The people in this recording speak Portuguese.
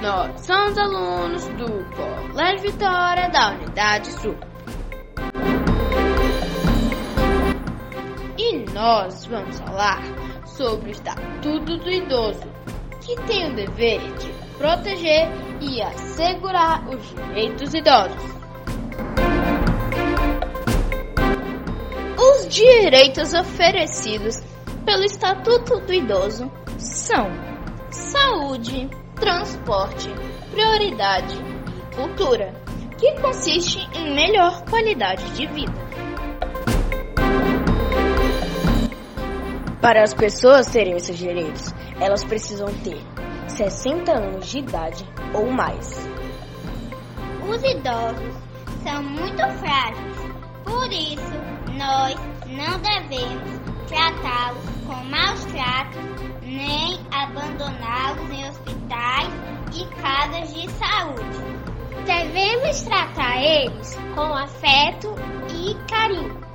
Nós somos alunos do Colégio Vitória da Unidade Sul. E nós vamos falar sobre o Estatuto do Idoso, que tem o dever de proteger e assegurar os direitos idosos. Os direitos oferecidos pelo Estatuto do Idoso são saúde, transporte, prioridade e cultura, que consiste em melhor qualidade de vida. Para as pessoas terem esses direitos, elas precisam ter 60 anos de idade ou mais. Os idosos são muito frágeis, por isso nós não devemos tratá-los com maus tratos nem casas de saúde. Devemos tratar eles com afeto e carinho